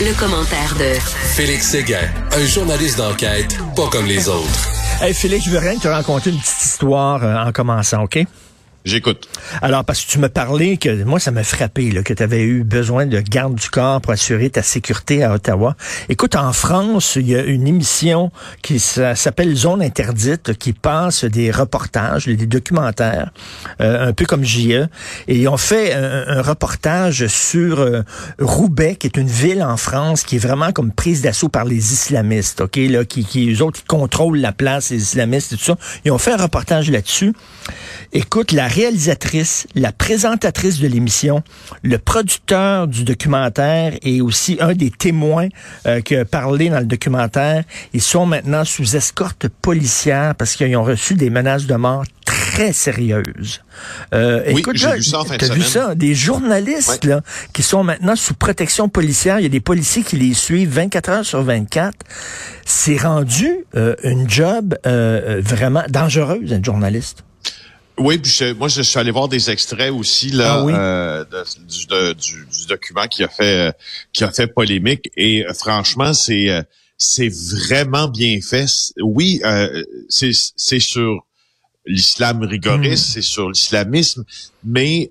Le, commentaire de Félix Séguin, un journaliste d'enquête pas comme les autres. Hey Félix, je veux rien te raconter une petite histoire euh, en commençant, OK? J'écoute. Alors, parce que tu me parlais que moi, ça m'a frappé là, que tu avais eu besoin de garde du corps pour assurer ta sécurité à Ottawa. Écoute, en France, il y a une émission qui s'appelle Zone interdite qui passe des reportages, des documentaires, euh, un peu comme JE. Et ils ont fait un, reportage sur euh, Roubaix, qui est une ville en France qui est vraiment comme prise d'assaut par les islamistes, OK? Là, qui, qui, eux autres, qui contrôlent la place, les islamistes et tout ça. Ils ont fait un reportage là-dessus. Écoute, la réalisatrice, la présentatrice de l'émission, le producteur du documentaire et aussi un des témoins euh, qui a parlé dans le documentaire, ils sont maintenant sous escorte policière parce qu'ils ont reçu des menaces de mort très sérieuses. Euh, oui, écoute, j'ai vu ça en fin de vu ça? Des journalistes là, qui sont maintenant sous protection policière. Il y a des policiers qui les suivent 24 heures sur 24. C'est rendu euh, une job euh, vraiment dangereuse, un journaliste. Oui, puis moi je suis allé voir des extraits aussi là ah euh, du, document qui a fait euh, qui a fait polémique et euh, franchement c'est c'est vraiment bien fait. Oui, c'est c'est sur l'islam rigoriste, hmm. c'est sur l'islamisme, mais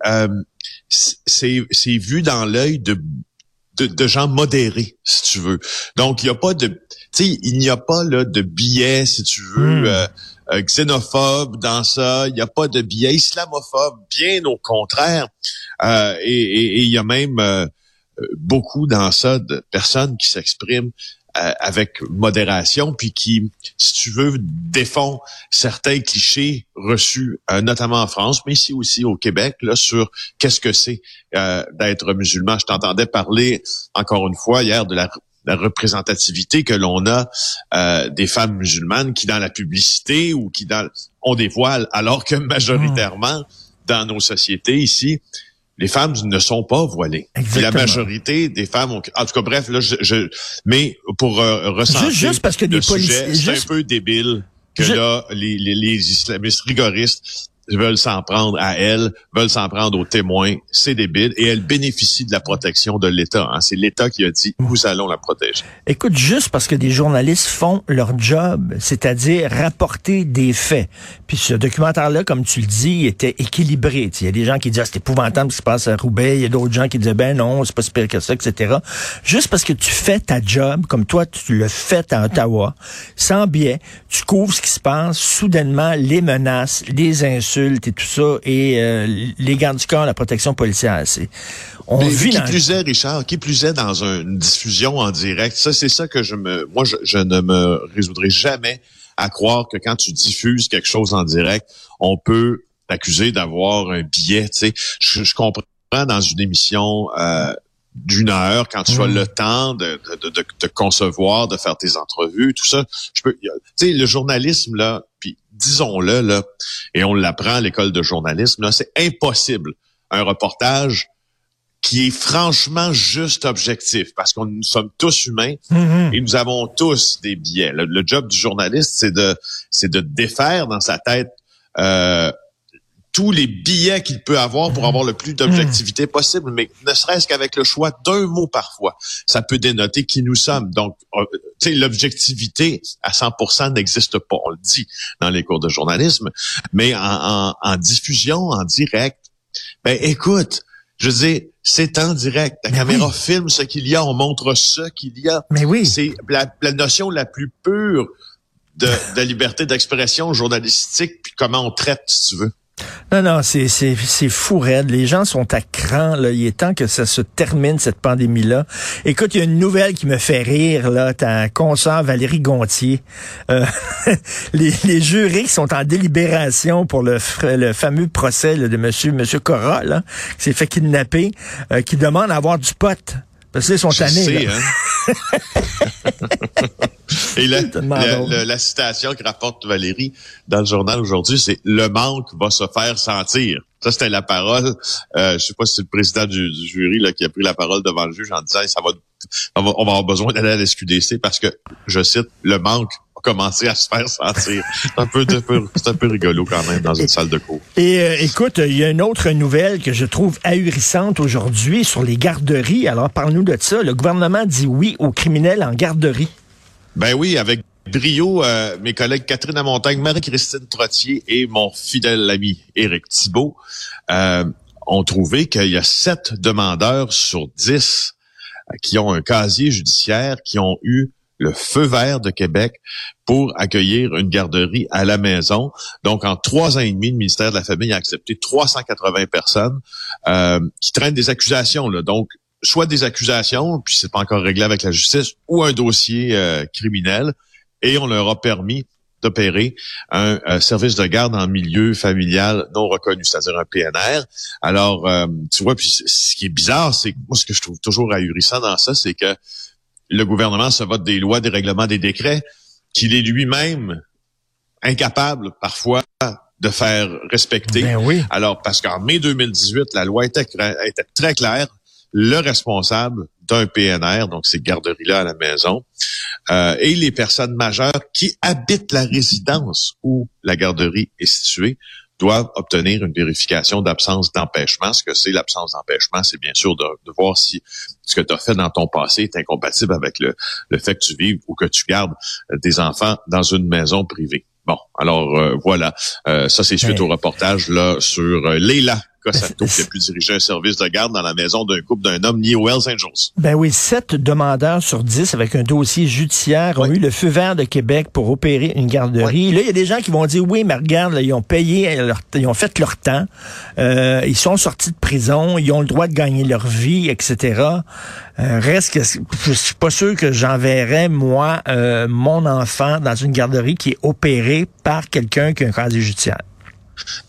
c'est c'est vu dans l'œil de, de, de gens modérés, si tu veux. Donc il y a pas de tu sais il n'y a pas là de billets si tu veux. Hmm. Euh, xénophobe dans ça. Il n'y a pas de biais islamophobe, bien au contraire. Euh, et il y a même euh, beaucoup dans ça de personnes qui s'expriment avec modération, puis qui, si tu veux, défont certains clichés reçus, notamment en France, mais ici aussi au Québec, là, sur qu'est-ce que c'est d'être musulman. Je t'entendais parler, encore une fois, hier, de la la représentativité que l'on a euh, des femmes musulmanes qui dans la publicité ou qui dans ont des voiles, alors que majoritairement dans nos sociétés ici, les femmes ne sont pas voilées. la majorité des femmes ont... En tout cas, bref, là, je... mais pour euh, ressentir juste, parce que des policiers... C'est un peu débile que là, les, les, les islamistes rigoristes veulent s'en prendre à elle, veulent s'en prendre aux témoins. C'est débile. Et elle bénéficie de la protection de l'État. Hein. C'est l'État qui a dit, nous allons la protéger. Écoute, juste parce que des journalistes font leur job, c'est-à-dire rapporter des faits. Puis ce documentaire-là, comme tu le dis, était équilibré. Il y a des gens qui disent, ah, c'est épouvantable ce qui se passe à Roubaix. Il y a d'autres gens qui disent, ben non, c'est pas si pire que ça, etc. Juste parce que tu fais ta job, comme toi, tu le fais à Ottawa, sans biais, tu couvres ce qui se passe, soudainement, les menaces, les insultes, et tout ça, et euh, les gardes du corps, la protection policière. C'est, on vit qui plus est, Richard, qui plus est dans une diffusion en direct. Ça, c'est ça que je me, moi, je, ne me résoudrai jamais à croire que quand tu diffuses quelque chose en direct, on peut t'accuser d'avoir un billet. Tu sais, je, comprends dans une émission. Euh, d'une heure quand tu as mm. le temps de, de, de, de, concevoir, de faire tes entrevues, tout ça. Je peux, tu sais, le journalisme là, puis disons-le là, et on l'apprend à l'école de journalisme là, c'est impossible un reportage qui est franchement juste objectif parce qu'on nous sommes tous humains mm-hmm. et nous avons tous des biais. Le, le job du journaliste, c'est de c'est de défaire dans sa tête euh, tous les billets qu'il peut avoir pour avoir le plus d'objectivité possible, mais ne serait-ce qu'avec le choix d'un mot parfois, ça peut dénoter qui nous sommes. Donc, euh, tu sais, l'objectivité à 100% n'existe pas, on le dit dans les cours de journalisme, mais en, diffusion, en direct, ben écoute, je veux dire, c'est en direct. La caméra filme ce qu'il y a, on montre ce qu'il y a. Mais oui. C'est la, la notion la plus pure de, de liberté d'expression journalistique, puis comment on traite, si tu veux. Non, non, c'est, c'est, c'est fou raide. Les gens sont à cran. Là. Il est temps que ça se termine, cette pandémie-là. Écoute, il y a une nouvelle qui me fait rire. Là. Ta consoeur Valérie Gontier. Euh, les, les jurés qui sont en délibération pour le, le fameux procès de monsieur, monsieur Cora, là, qui s'est fait kidnapper, euh, qui demande à avoir du pot. Parce qu'ils sont tannés. Hein? Et la, citation que rapporte Valérie dans le journal aujourd'hui, c'est « le manque va se faire sentir ». Ça, c'était la parole. Euh, je sais pas si c'est le président du, jury là, qui a pris la parole devant le juge en disant ça va, on va, avoir besoin d'aller à l'SQDC parce que, je cite, le manque a commencé à se faire sentir. C'est un peu, c'est un peu rigolo quand même dans une salle de cours. Et euh, écoute, il y a une autre nouvelle que je trouve ahurissante aujourd'hui sur les garderies. Alors, parle-nous de ça. Le gouvernement dit oui aux criminels en garderie. Ben oui, avec brio, euh, mes collègues Catherine Lamontagne, Marie-Christine Trottier et mon fidèle ami Éric Thibault euh, ont trouvé qu'il y a sept demandeurs sur dix euh, qui ont un casier judiciaire, qui ont eu le feu vert de Québec pour accueillir une garderie à la maison. Donc, en trois ans et demi, le ministère de la Famille a accepté 380 personnes qui traînent des accusations. Là. Donc, soit des accusations, puis c'est pas encore réglé avec la justice, ou un dossier criminel et on leur a permis d'opérer un, service de garde en milieu familial non reconnu, c'est-à-dire un PNR. Alors, euh, tu vois, puis ce qui est bizarre, c'est moi ce que je trouve toujours ahurissant dans ça, c'est que le gouvernement se vote des lois, des règlements, des décrets qu'il est lui-même incapable parfois de faire respecter. Ben oui. Alors, parce qu'en mai 2018, la loi était, était très claire. Le responsable d'un PNR, donc ces garderies-là à la maison, euh, et les personnes majeures qui habitent la résidence où la garderie est située doivent obtenir une vérification d'absence d'empêchement. Ce que c'est l'absence d'empêchement, c'est bien sûr de, voir si ce que tu as fait dans ton passé est incompatible avec le, le fait que tu vives ou que tu gardes des enfants dans une maison privée. Bon, alors euh, voilà, euh, ça c'est suite ben au reportage là sur euh, Leila Cossato qui a pu diriger un service de garde dans la maison d'un couple d'un homme lié aux Hells Angels. Ben oui, sept demandeurs sur dix avec un dossier judiciaire ont eu le feu vert de Québec pour opérer une garderie. Là, il y a des gens qui vont dire, oui, mais regarde, ils ont payé, ils ont fait leur temps, euh, ils sont sortis de prison, ils ont le droit de gagner leur vie, etc. Euh, reste que je suis pas sûr que j'enverrais, moi, euh, mon enfant dans une garderie qui est opérée par quelqu'un qui a un casier judiciaire.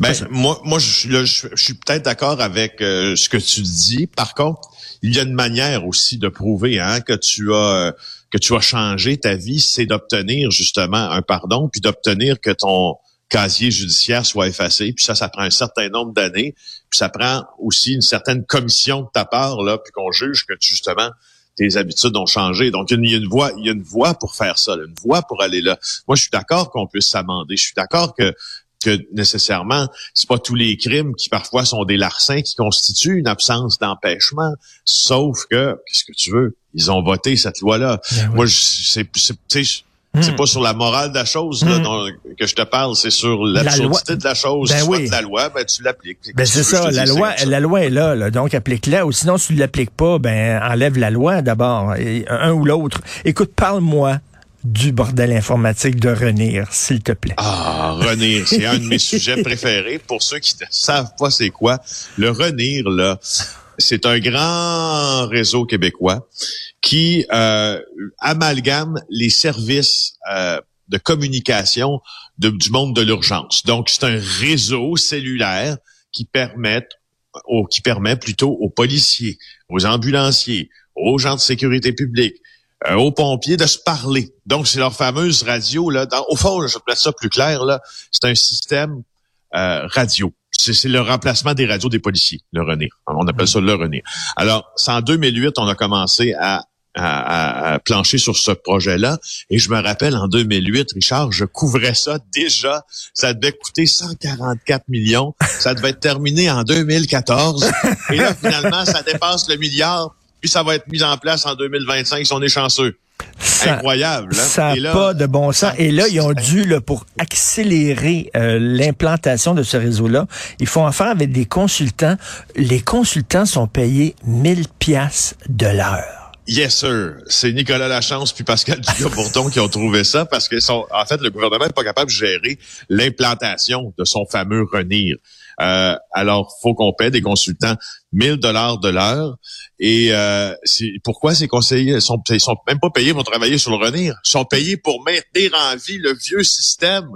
Ben, moi, moi, je, suis peut-être d'accord avec euh, ce que tu dis. Par contre, il y a une manière aussi de prouver hein, que tu as euh, que tu as changé ta vie, c'est d'obtenir justement un pardon, puis d'obtenir que ton casier judiciaire soit effacé. Puis ça, ça prend un certain nombre d'années. Puis ça prend aussi une certaine commission de ta part, là, puis qu'on juge que justement tes habitudes ont changé. Donc, il y a une voie, il y a une voie pour faire ça, une voie pour aller là. Moi, je suis d'accord qu'on puisse s'amender. Je suis d'accord que que nécessairement, c'est pas tous les crimes qui parfois sont des larcins qui constituent une absence d'empêchement. Sauf que, qu'est-ce que tu veux? Ils ont voté cette loi-là. Ben Moi, c'est, c'est, c'est pas sur la morale de la chose là, hmm. que je te parle, c'est sur l'absurdité de la chose. Ben oui. la loi, ben tu l'appliques. Ben c'est ça, la loi, la loi est là, là donc applique-la. Ou sinon, si tu l'appliques pas, ben enlève la loi d'abord, un ou l'autre. Écoute, parle-moi du bordel informatique de Renir, s'il te plaît. Ah, Renir, c'est un de mes sujets préférés. Pour ceux qui ne savent pas c'est quoi, le Renir, là, c'est un grand réseau québécois qui euh, amalgame les services euh, de communication du monde de l'urgence. Donc, c'est un réseau cellulaire qui permet, qui permet plutôt aux policiers, aux ambulanciers, aux gens de sécurité publique, euh, aux pompiers de se parler. Donc, c'est leur fameuse radio. Là, au fond, je place ça plus clair, là, c'est un système euh, radio. C'est le remplacement des radios des policiers, le RENIR. On appelle ça le RENIR. Alors, c'est en 2008, on a commencé à, à, plancher sur ce projet-là. Et je me rappelle, en 2008, Richard, je couvrais ça déjà. Ça devait coûter 144 millions. Ça devait être terminé en 2014. Et là, finalement, ça dépasse le milliard puis ça va être mis en place en 2025 si on est chanceux. Incroyable. Hein? Ça n'a pas de bon sens. Et là, ils ont dû, là, pour accélérer euh, l'implantation de ce réseau-là, ils font affaire avec des consultants. Les consultants sont payés 1000 pièces de l'heure. Yes, sir. C'est Nicolas Lachance puis Pascal Dugas-Bourdon qui ont trouvé ça parce que sont, en fait, le gouvernement n'est pas capable de gérer l'implantation de son fameux RENIR. Euh, alors, faut qu'on paie des consultants 1000 dollars de l'heure. Et euh, pourquoi ces conseillers sont, ils sont même pas payés pour travailler sur le RENIR? Ils sont payés pour maintenir en vie le vieux système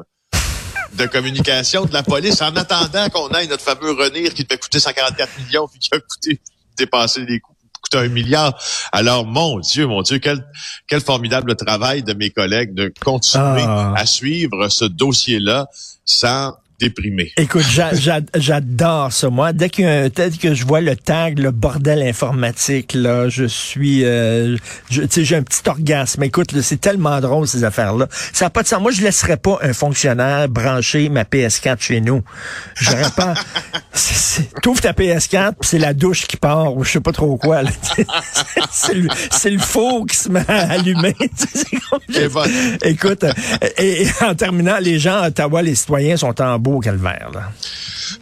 de communication de la police en attendant qu'on ait notre fameux RENIR qui devait coûter 144 millions puis qui a coûté dépasser les coûts coûte un milliard. Alors, mon Dieu, mon Dieu, quel, quel formidable travail de mes collègues de continuer ah. à suivre ce dossier-là sans déprimé. Écoute, j'adore ça, moi. Dès, qu'il que je vois le tag, le bordel informatique, là, je suis... Euh, tu sais, j'ai un petit orgasme. Écoute, c'est tellement drôle, ces affaires-là. Ça n'a pas de sens. Moi, je laisserais pas un fonctionnaire brancher ma PS4 chez nous. J'aurais pas... T'ouvres ta PS4, c'est la douche qui part, ou je sais pas trop quoi. c'est le, le four qui se met à allumer. Écoute, et, en terminant, les gens à Ottawa, les citoyens sont en calvaire.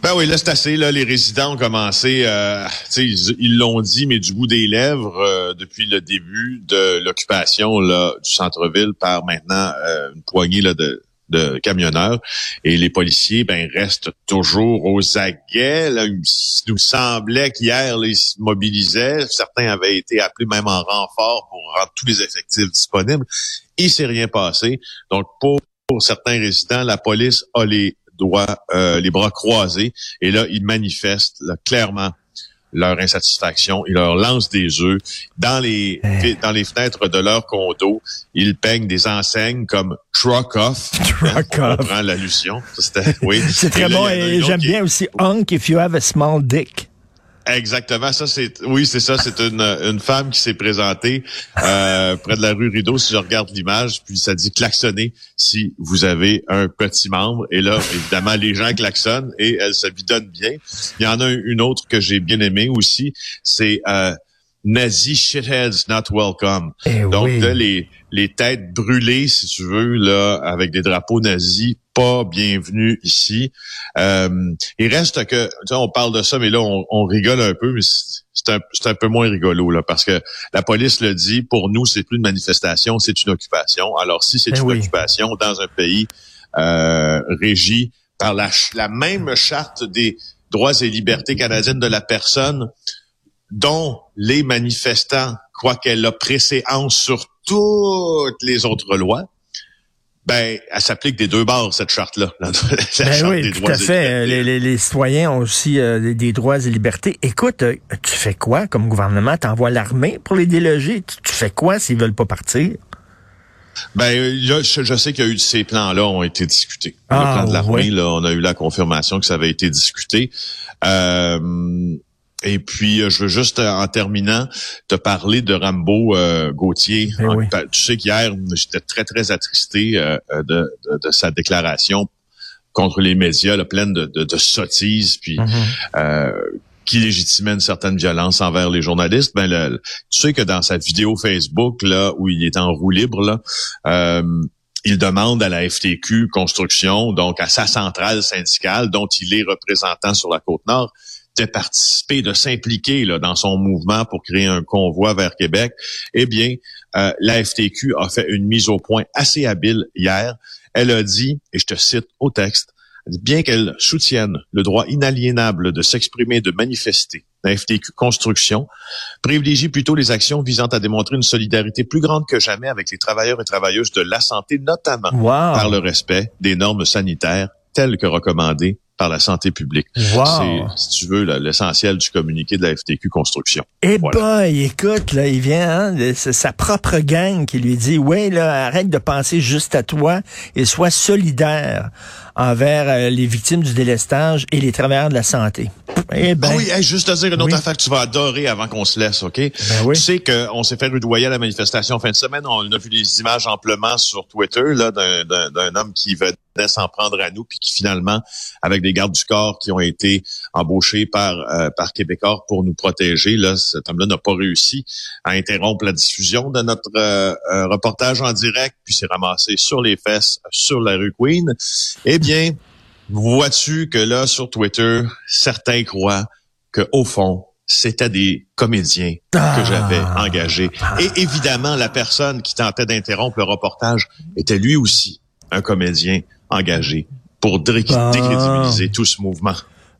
Ben oui, là c'est assez. Là, les résidents ont commencé, euh, ils l'ont dit, mais du bout des lèvres euh, depuis le début de l'occupation là du centre-ville par maintenant euh, une poignée là, de, de camionneurs et les policiers ben restent toujours aux aguets. Là, il nous semblait qu'hier ils se mobilisaient. Certains avaient été appelés même en renfort pour rendre tous les effectifs disponibles. Il s'est rien passé. Donc pour, pour certains résidents, la police a les doit euh, les bras croisés. Et là, ils manifestent clairement leur insatisfaction. Ils leur lancent des œufs dans les eh. dans les fenêtres de leur condo. Ils peignent des enseignes comme truck off. Truck off. On prend l'allusion. Oui. C'est très bon. Et j'aime bien aussi Hunk if you have a small dick. Exactement, ça c'est oui c'est ça, c'est une, une femme qui s'est présentée euh, près de la rue Rideau si je regarde l'image, puis ça dit klaxonner si vous avez un petit membre et là évidemment les gens klaxonnent et elle se bidonne bien. Il y en a une autre que j'ai bien aimée aussi, c'est euh, Nazi shitheads not welcome. Eh Donc les les têtes brûlées si tu veux là avec des drapeaux nazis pas bienvenue ici. Euh, il reste que, tu sais, on parle de ça, mais là, on, rigole un peu, mais c'est un, un, peu moins rigolo, là, parce que la police le dit, pour nous, c'est plus une manifestation, c'est une occupation. Alors, si c'est eh une occupation dans un pays euh, régi par la, la même charte des droits et libertés canadiennes de la personne, dont les manifestants croient qu'elle a préséance sur toutes les autres lois, ben, elle s'applique des deux bords, cette charte-là. ben oui, tout à fait. Les, les, citoyens ont aussi euh, des droits et libertés. Écoute, euh, tu fais quoi comme gouvernement? T'envoies l'armée pour les déloger? Tu, fais quoi s'ils veulent pas partir? Ben, là, je, sais qu'il y a eu ces plans-là ont été discutés. le ah, plan de l'armée, là, on a eu la confirmation que ça avait été discuté. Euh, et puis, euh, je veux juste, euh, en terminant, te parler de Rambo euh, Gauthier. Eh tu sais qu'hier, j'étais très, très attristé de, sa déclaration contre les médias, là, pleine de, de, sottises, puis mm-hmm. qui légitimait une certaine violence envers les journalistes. Ben, tu sais que dans sa vidéo Facebook, là, où il est en roue libre, là, il demande à la FTQ Construction, donc à sa centrale syndicale, dont il est représentant sur la côte nord, de participer, de s'impliquer dans son mouvement pour créer un convoi vers Québec, eh bien, euh, la FTQ a fait une mise au point assez habile hier. Elle a dit, et je te cite au texte, bien qu'elle soutienne le droit inaliénable de s'exprimer et de manifester, la FTQ Construction privilégie plutôt les actions visant à démontrer une solidarité plus grande que jamais avec les travailleurs et travailleuses de la santé, notamment par le respect des normes sanitaires telles que recommandées par la santé publique. C'est, si tu veux, l'essentiel du communiqué de la FTQ Construction. Eh ben, écoute, là, il vient, hein, c'est sa propre gang qui lui dit, ouais, là, arrête de penser juste à toi et sois solidaire envers euh, les victimes du délestage et les travailleurs de la santé. Eh ben, ah oui, juste à dire une autre affaire que tu vas adorer avant qu'on se laisse, OK? Ben oui. Tu sais qu'on s'est fait rudoyer à la manifestation en fin de semaine. On a vu des images amplement sur Twitter là d'un homme qui venait s'en prendre à nous, puis qui finalement, avec des gardes du corps qui ont été embauchés par euh, par Québécois pour nous protéger, là, cet homme-là n'a pas réussi à interrompre la diffusion de notre euh, reportage en direct, puis s'est ramassé sur les fesses sur la rue Queen. Eh bien, vois-tu que là, sur Twitter, certains croient que au fond, c'était des comédiens que ah. j'avais engagés. Et évidemment, la personne qui tentait d'interrompre le reportage était lui aussi un comédien engagé pour décrédibiliser tout ce mouvement.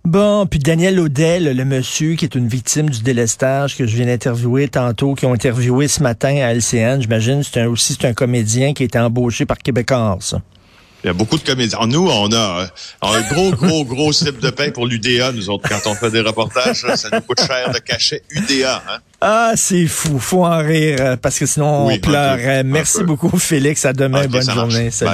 Bon, puis Daniel Odell, le monsieur qui est une victime du délestage que je viens d'interviewer tantôt, qui ont interviewé ce matin à LCN, j'imagine, c'est aussi c'est un comédien qui a été embauché par Québécois, ça. Il y a beaucoup de comédiens. Nous, on a un gros, gros, gros slip de pain pour l'UDA, nous autres, quand on fait des reportages. Ça nous coûte cher de cachet UDA. Hein? Ah, c'est fou. Faut en rire, parce que sinon on pleure. Merci beaucoup, Félix. À demain. Bonne journée. Salut.